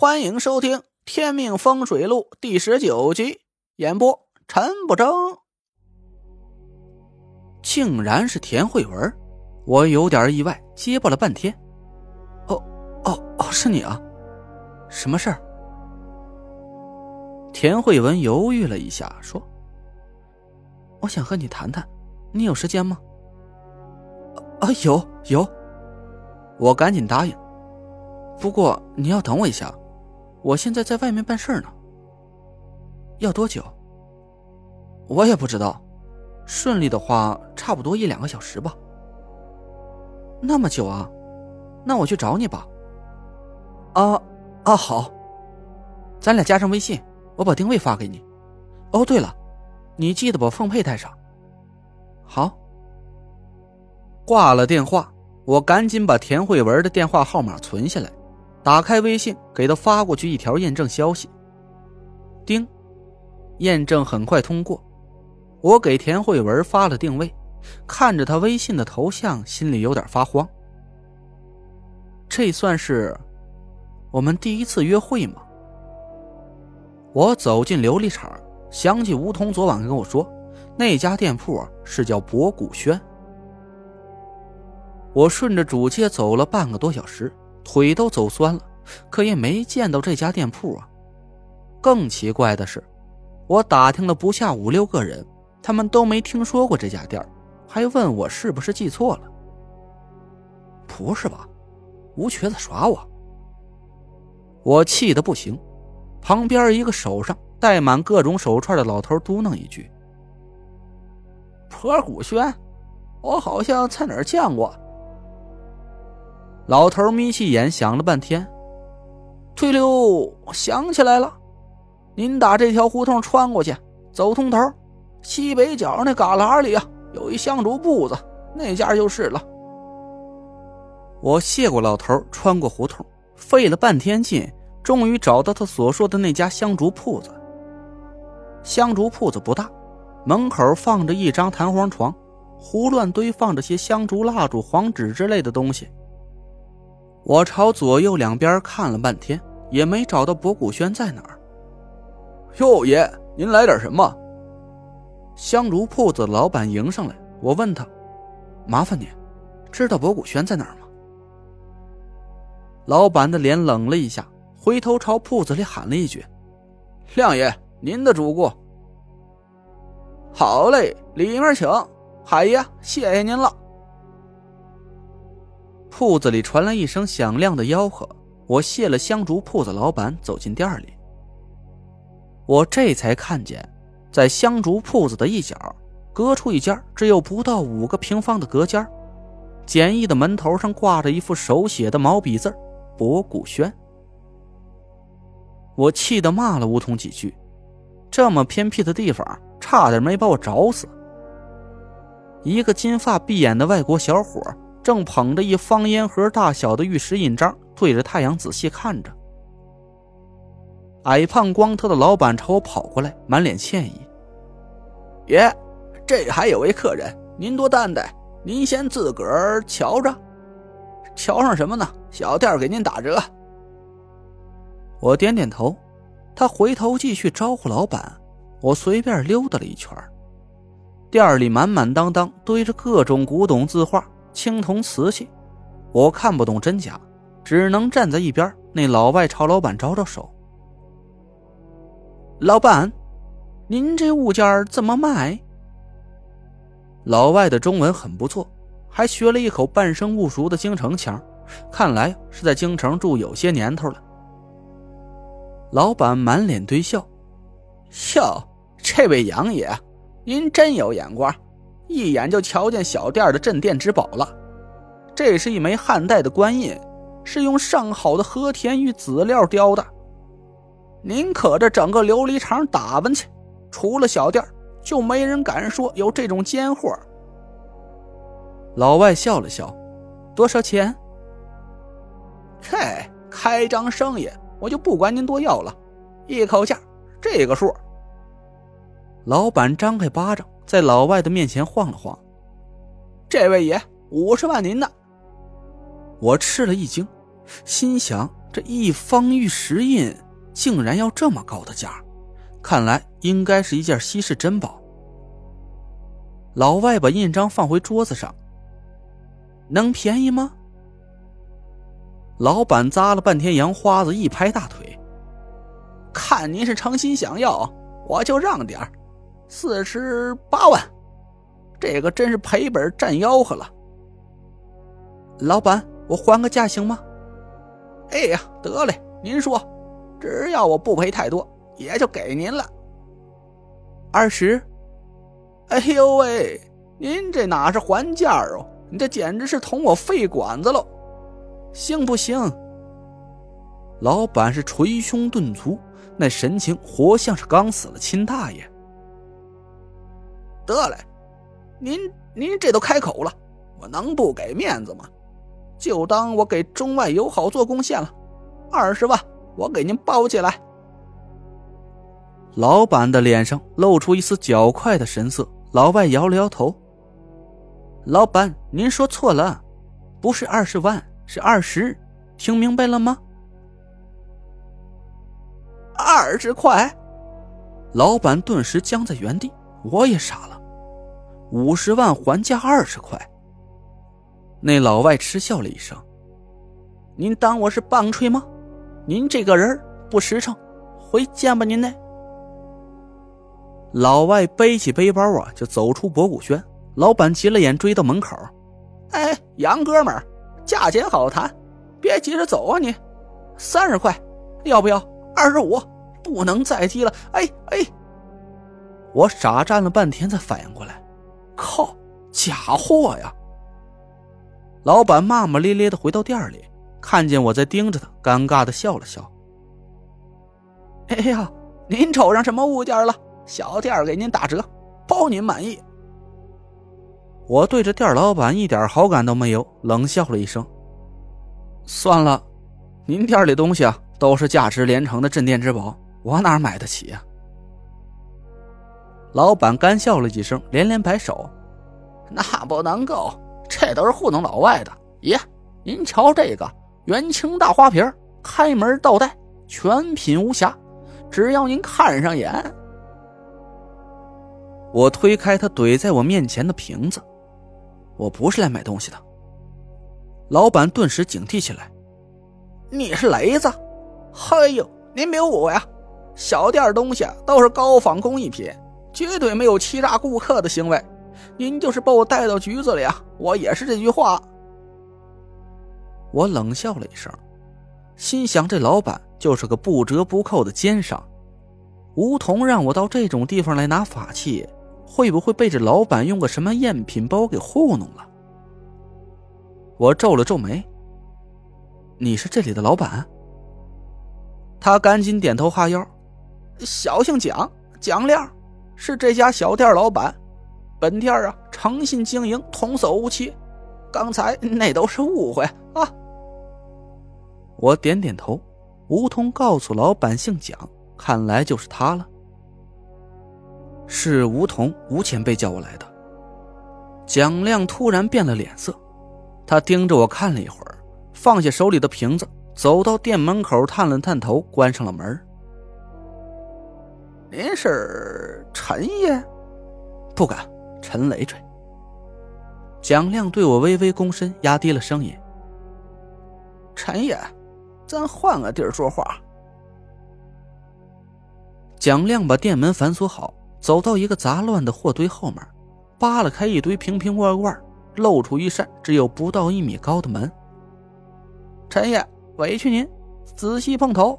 欢迎收听《天命风水录》第十九集，演播陈不争。竟然是田慧文，我有点意外，结巴了半天。哦哦哦，是你啊？什么事儿？田慧文犹豫了一下，说：“我想和你谈谈，你有时间吗？”啊，有有。我赶紧答应。不过你要等我一下。我现在在外面办事呢。要多久？我也不知道。顺利的话，差不多一两个小时吧。那么久啊？那我去找你吧。啊啊，好。咱俩加上微信，我把定位发给你。哦，对了，你记得把凤佩带上。好。挂了电话，我赶紧把田慧文的电话号码存下来。打开微信，给他发过去一条验证消息。丁，验证很快通过。我给田慧文发了定位，看着他微信的头像，心里有点发慌。这算是我们第一次约会吗？我走进琉璃厂，想起吴桐昨晚跟我说，那家店铺是叫博古轩。我顺着主街走了半个多小时。腿都走酸了，可也没见到这家店铺啊。更奇怪的是，我打听了不下五六个人，他们都没听说过这家店，还问我是不是记错了。不是吧？吴瘸子耍我！我气得不行。旁边一个手上戴满各种手串的老头嘟囔一句：“破古轩，我好像在哪儿见过。”老头眯起眼想了半天，推溜，想起来了，您打这条胡同穿过去，走通头，西北角那旮旯里啊，有一香烛铺子，那家就是了。我谢过老头，穿过胡同，费了半天劲，终于找到他所说的那家香烛铺子。香烛铺子不大，门口放着一张弹簧床，胡乱堆放着些香烛、蜡烛、黄纸之类的东西。我朝左右两边看了半天，也没找到博古轩在哪儿。哟，爷，您来点什么？香炉铺子的老板迎上来，我问他：“麻烦你，知道博古轩在哪儿吗？”老板的脸冷了一下，回头朝铺子里喊了一句：“亮爷，您的主顾。”好嘞，里面请。海爷，谢谢您了。铺子里传来一声响亮的吆喝，我谢了香烛铺子老板，走进店里。我这才看见，在香烛铺子的一角，隔出一间只有不到五个平方的隔间，简易的门头上挂着一副手写的毛笔字“博古轩”。我气得骂了吴桐几句，这么偏僻的地方，差点没把我找死。一个金发碧眼的外国小伙。正捧着一方烟盒大小的玉石印章，对着太阳仔细看着。矮胖光头的老板朝我跑过来，满脸歉意：“爷，这还有位客人，您多担待，您先自个儿瞧着。瞧上什么呢？小店给您打折。”我点点头，他回头继续招呼老板。我随便溜达了一圈，店里满满当当堆着各种古董字画。青铜瓷器，我看不懂真假，只能站在一边。那老外朝老板招招手：“老板，您这物件怎么卖？”老外的中文很不错，还学了一口半生不熟的京城腔，看来是在京城住有些年头了。老板满脸堆笑：“哟，这位杨爷，您真有眼光。”一眼就瞧见小店的镇店之宝了，这是一枚汉代的官印，是用上好的和田玉籽料雕的。您可这整个琉璃厂打扮去，除了小店，就没人敢说有这种奸货。老外笑了笑，多少钱？嗨，开张生意，我就不管您多要了，一口价，这个数。老板张开巴掌。在老外的面前晃了晃，这位爷五十万您的。我吃了一惊，心想这一方玉石印竟然要这么高的价，看来应该是一件稀世珍宝。老外把印章放回桌子上，能便宜吗？老板咂了半天洋花子，一拍大腿：“看您是诚心想要，我就让点四十八万。这个真是赔本占吆喝了。”老板，我还个价行吗？哎呀，得嘞，您说，只要我不赔太多，也就给您了。二十。哎呦喂，您这哪是还价哦？你这简直是捅我肺管子喽！行不行？老板是捶胸顿足，那神情活像是刚死了亲大爷。得嘞，您您这都开口了，我能不给面子吗？就当我给中外友好做贡献了，二十万，我给您包起来。老板的脸上露出一丝狡快的神色，老外摇了摇头：“老板，您说错了，不是二十万，是二十，听明白了吗？”二十块，老板顿时僵在原地，我也傻了，五十万还价二十块。那老外嗤笑了一声：“您当我是棒槌吗？您这个人不实诚，回见吧您呢。”老外背起背包啊，就走出博古轩。老板急了眼，追到门口：“哎，杨哥们儿，价钱好谈，别急着走啊！你三十块，要不要？二十五，不能再低了！哎哎！”我傻站了半天，才反应过来：“，假货呀！”老板骂骂咧咧的回到店里，看见我在盯着他，尴尬的笑了笑。哎呀，您瞅上什么物件了？小店给您打折，包您满意。我对着店老板一点好感都没有，冷笑了一声。算了，您店里东西啊，都是价值连城的镇店之宝，我哪买得起呀？老板干笑了几声，连连摆手：“那不能够。”这都是糊弄老外的，爷，您瞧这个元青大花瓶，开门倒带，全品无瑕，只要您看上眼。我推开他怼在我面前的瓶子，我不是来买东西的。老板顿时警惕起来：“你是雷子？嘿呦，您别误会啊，小店东西都是高仿工艺品，绝对没有欺诈顾客的行为。”您就是把我带到局子里啊，我也是这句话。我冷笑了一声，心想这老板就是个不折不扣的奸商。梧桐让我到这种地方来拿法器，会不会被这老板用个什么赝品包给糊弄了？我皱了皱眉。你是这里的老板？他赶紧点头哈腰。小姓蒋，蒋亮，是这家小店老板。本店啊，诚信经营，童叟无欺。刚才那都是误会啊！我点点头。吴桐告诉老板姓蒋，看来就是他了。是吴桐，吴前辈叫我来的。蒋亮突然变了脸色，他盯着我看了一会儿，放下手里的瓶子，走到店门口，探了探头，关上了门。您是陈爷？不敢。陈累赘。蒋亮对我微微躬身，压低了声音：“陈爷，咱换个地儿说话。”蒋亮把店门反锁好，走到一个杂乱的货堆后面，扒拉开一堆瓶瓶罐罐，露出一扇只有不到一米高的门。陈爷，委屈您，仔细碰头。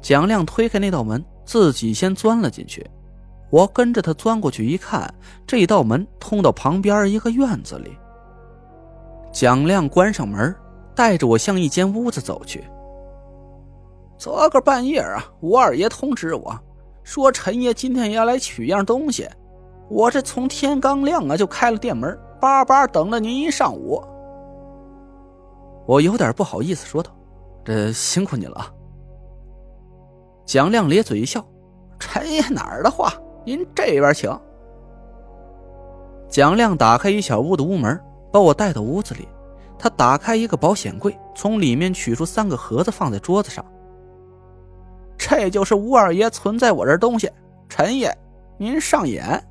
蒋亮推开那道门，自己先钻了进去。我跟着他钻过去一看，这道门通到旁边一个院子里。蒋亮关上门，带着我向一间屋子走去。昨个半夜啊，吴二爷通知我说，陈爷今天要来取样东西。我这从天刚亮啊就开了店门，巴巴等了您一上午。我有点不好意思说道：“这辛苦你了。”蒋亮咧嘴一笑：“陈爷哪儿的话。”您这边请。蒋亮打开一小屋的屋门，把我带到屋子里，他打开一个保险柜，从里面取出三个盒子，放在桌子上。这就是吴二爷存在我这东西，陈爷，您上眼。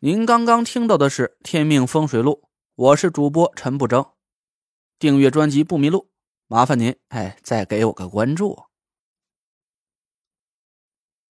您刚刚听到的是《天命风水录》，我是主播陈不争。订阅专辑不迷路，麻烦您哎，再给我个关注。